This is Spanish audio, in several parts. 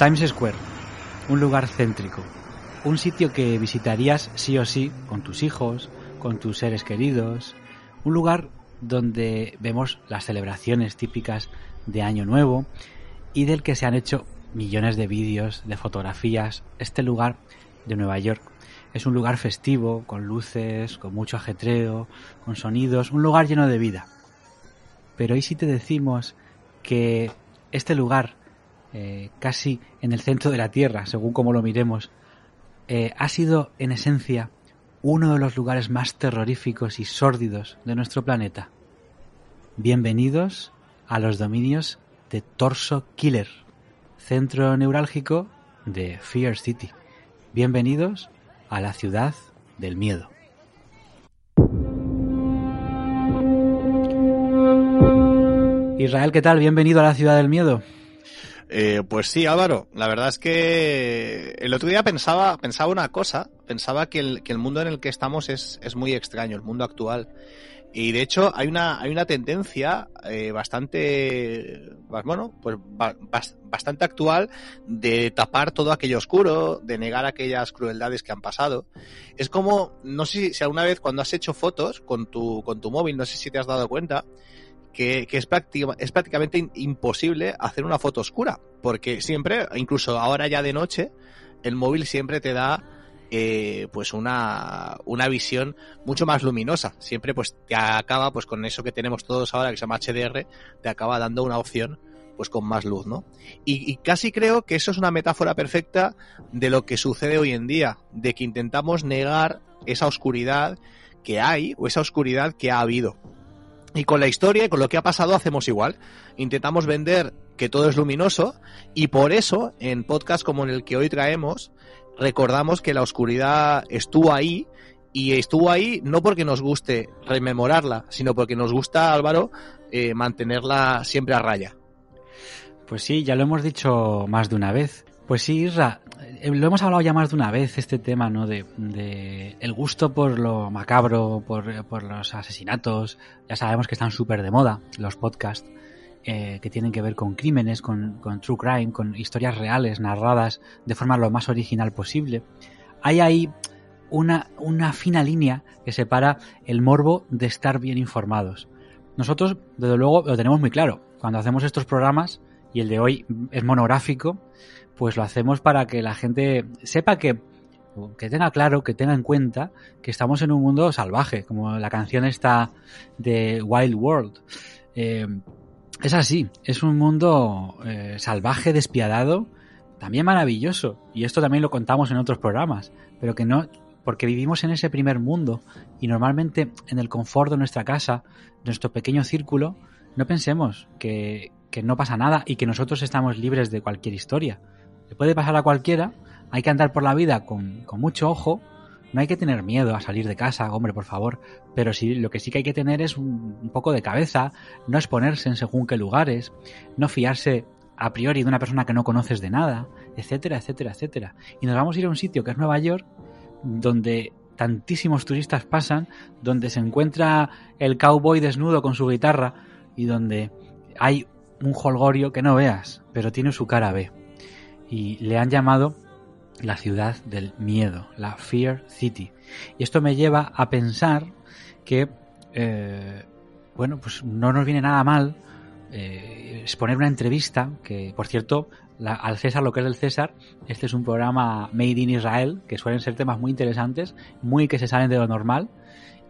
Times Square, un lugar céntrico, un sitio que visitarías sí o sí con tus hijos, con tus seres queridos, un lugar donde vemos las celebraciones típicas de Año Nuevo y del que se han hecho millones de vídeos, de fotografías. Este lugar de Nueva York es un lugar festivo, con luces, con mucho ajetreo, con sonidos, un lugar lleno de vida. Pero ¿y si te decimos que este lugar eh, casi en el centro de la Tierra, según como lo miremos, eh, ha sido en esencia uno de los lugares más terroríficos y sórdidos de nuestro planeta. Bienvenidos a los dominios de Torso Killer, centro neurálgico de Fear City. Bienvenidos a la ciudad del miedo. Israel, ¿qué tal? Bienvenido a la ciudad del miedo. Eh, pues sí, Álvaro. La verdad es que el otro día pensaba, pensaba una cosa. Pensaba que el, que el mundo en el que estamos es, es muy extraño, el mundo actual. Y de hecho hay una, hay una tendencia eh, bastante, bueno, pues bastante actual de tapar todo aquello oscuro, de negar aquellas crueldades que han pasado. Es como, no sé si alguna vez cuando has hecho fotos con tu, con tu móvil, no sé si te has dado cuenta, que, es, es prácticamente imposible hacer una foto oscura, porque siempre, incluso ahora ya de noche, el móvil siempre te da eh, pues una, una visión mucho más luminosa. Siempre pues te acaba pues con eso que tenemos todos ahora que se llama HDR, te acaba dando una opción pues con más luz, ¿no? Y, y, casi creo que eso es una metáfora perfecta de lo que sucede hoy en día, de que intentamos negar esa oscuridad que hay o esa oscuridad que ha habido. Y con la historia y con lo que ha pasado hacemos igual. Intentamos vender que todo es luminoso y por eso en podcast como en el que hoy traemos recordamos que la oscuridad estuvo ahí y estuvo ahí no porque nos guste rememorarla, sino porque nos gusta, Álvaro, eh, mantenerla siempre a raya. Pues sí, ya lo hemos dicho más de una vez. Pues sí, Isra, eh, lo hemos hablado ya más de una vez, este tema, ¿no? De, el gusto por lo macabro, por, los asesinatos. Ya sabemos que están súper de moda los podcasts eh, que tienen que ver con crímenes, con, con, true crime, con historias reales, narradas de forma lo más original posible. Hay ahí una, una fina línea que separa el morbo de estar bien informados. Nosotros, desde luego, lo tenemos muy claro. Cuando hacemos estos programas, y el de hoy es monográfico, pues lo hacemos para que la gente sepa que, que tenga claro, que tenga en cuenta que estamos en un mundo salvaje, como la canción está de Wild World. Eh, es así, es un mundo eh, salvaje, despiadado, también maravilloso, y esto también lo contamos en otros programas, pero que no, porque vivimos en ese primer mundo y normalmente en el confort de nuestra casa, nuestro pequeño círculo, no pensemos que, que no pasa nada y que nosotros estamos libres de cualquier historia. Le puede pasar a cualquiera, hay que andar por la vida con, mucho ojo, no hay que tener miedo a salir de casa, hombre, por favor, pero sí, lo que sí que hay que tener es un, poco de cabeza, no exponerse en según qué lugares, no fiarse a priori de una persona que no conoces de nada, etcétera, etcétera, etcétera. Y nos vamos a ir a un sitio que es Nueva York, donde tantísimos turistas pasan, donde se encuentra el cowboy desnudo con su guitarra y donde hay un holgorio que no veas, pero tiene su cara B. Y le han llamado la ciudad del miedo, la Fear City. Y esto me lleva a pensar que, eh, bueno, pues no nos viene nada mal eh, exponer una entrevista, que por cierto, al César lo que es del César, este es un programa Made in Israel, que suelen ser temas muy interesantes, muy que se salen de lo normal.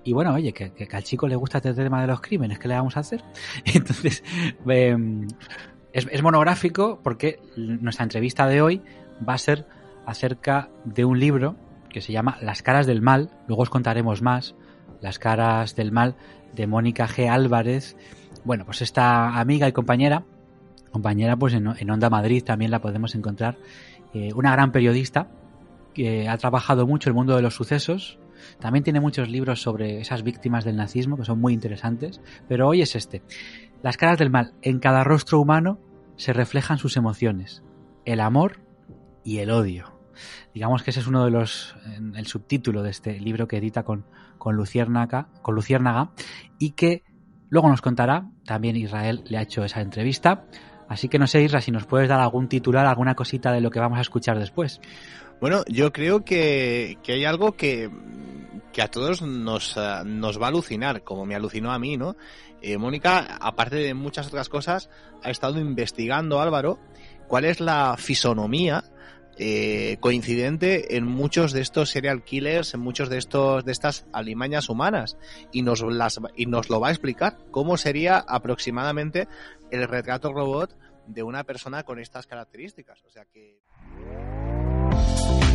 Y bueno, oye, que, al chico le gusta este tema de los crímenes, ¿qué le vamos a hacer? Entonces, em, es monográfico porque nuestra entrevista de hoy va a ser acerca de un libro que se llama Las caras del mal, luego os contaremos más, Las caras del mal de Mónica G. Álvarez. Bueno, pues esta amiga y compañera, compañera pues en, Onda Madrid también la podemos encontrar, eh, una gran periodista que ha trabajado mucho el mundo de los sucesos, también tiene muchos libros sobre esas víctimas del nazismo que son muy interesantes, pero hoy es este. Las caras del mal. En cada rostro humano se reflejan sus emociones, el amor y el odio. Digamos que ese es uno de los, el subtítulo de este libro que edita con, con, Luciérnaga, con Luciérnaga y que luego nos contará, también Israel le ha hecho esa entrevista. Así que no sé, Isra, si nos puedes dar algún titular, alguna cosita de lo que vamos a escuchar después. Bueno, yo creo que, que hay algo que, que a todos nos, eh, nos va a alucinar, como me alucinó a mí, ¿no? Eh, Mónica, aparte de muchas otras cosas, ha estado investigando, Álvaro, cuál es la fisonomía eh, coincidente en muchos de estos serial killers, en muchos de estos de estas alimañas humanas y nos las y nos lo va a explicar cómo sería aproximadamente el retrato robot de una persona con estas características. O sea que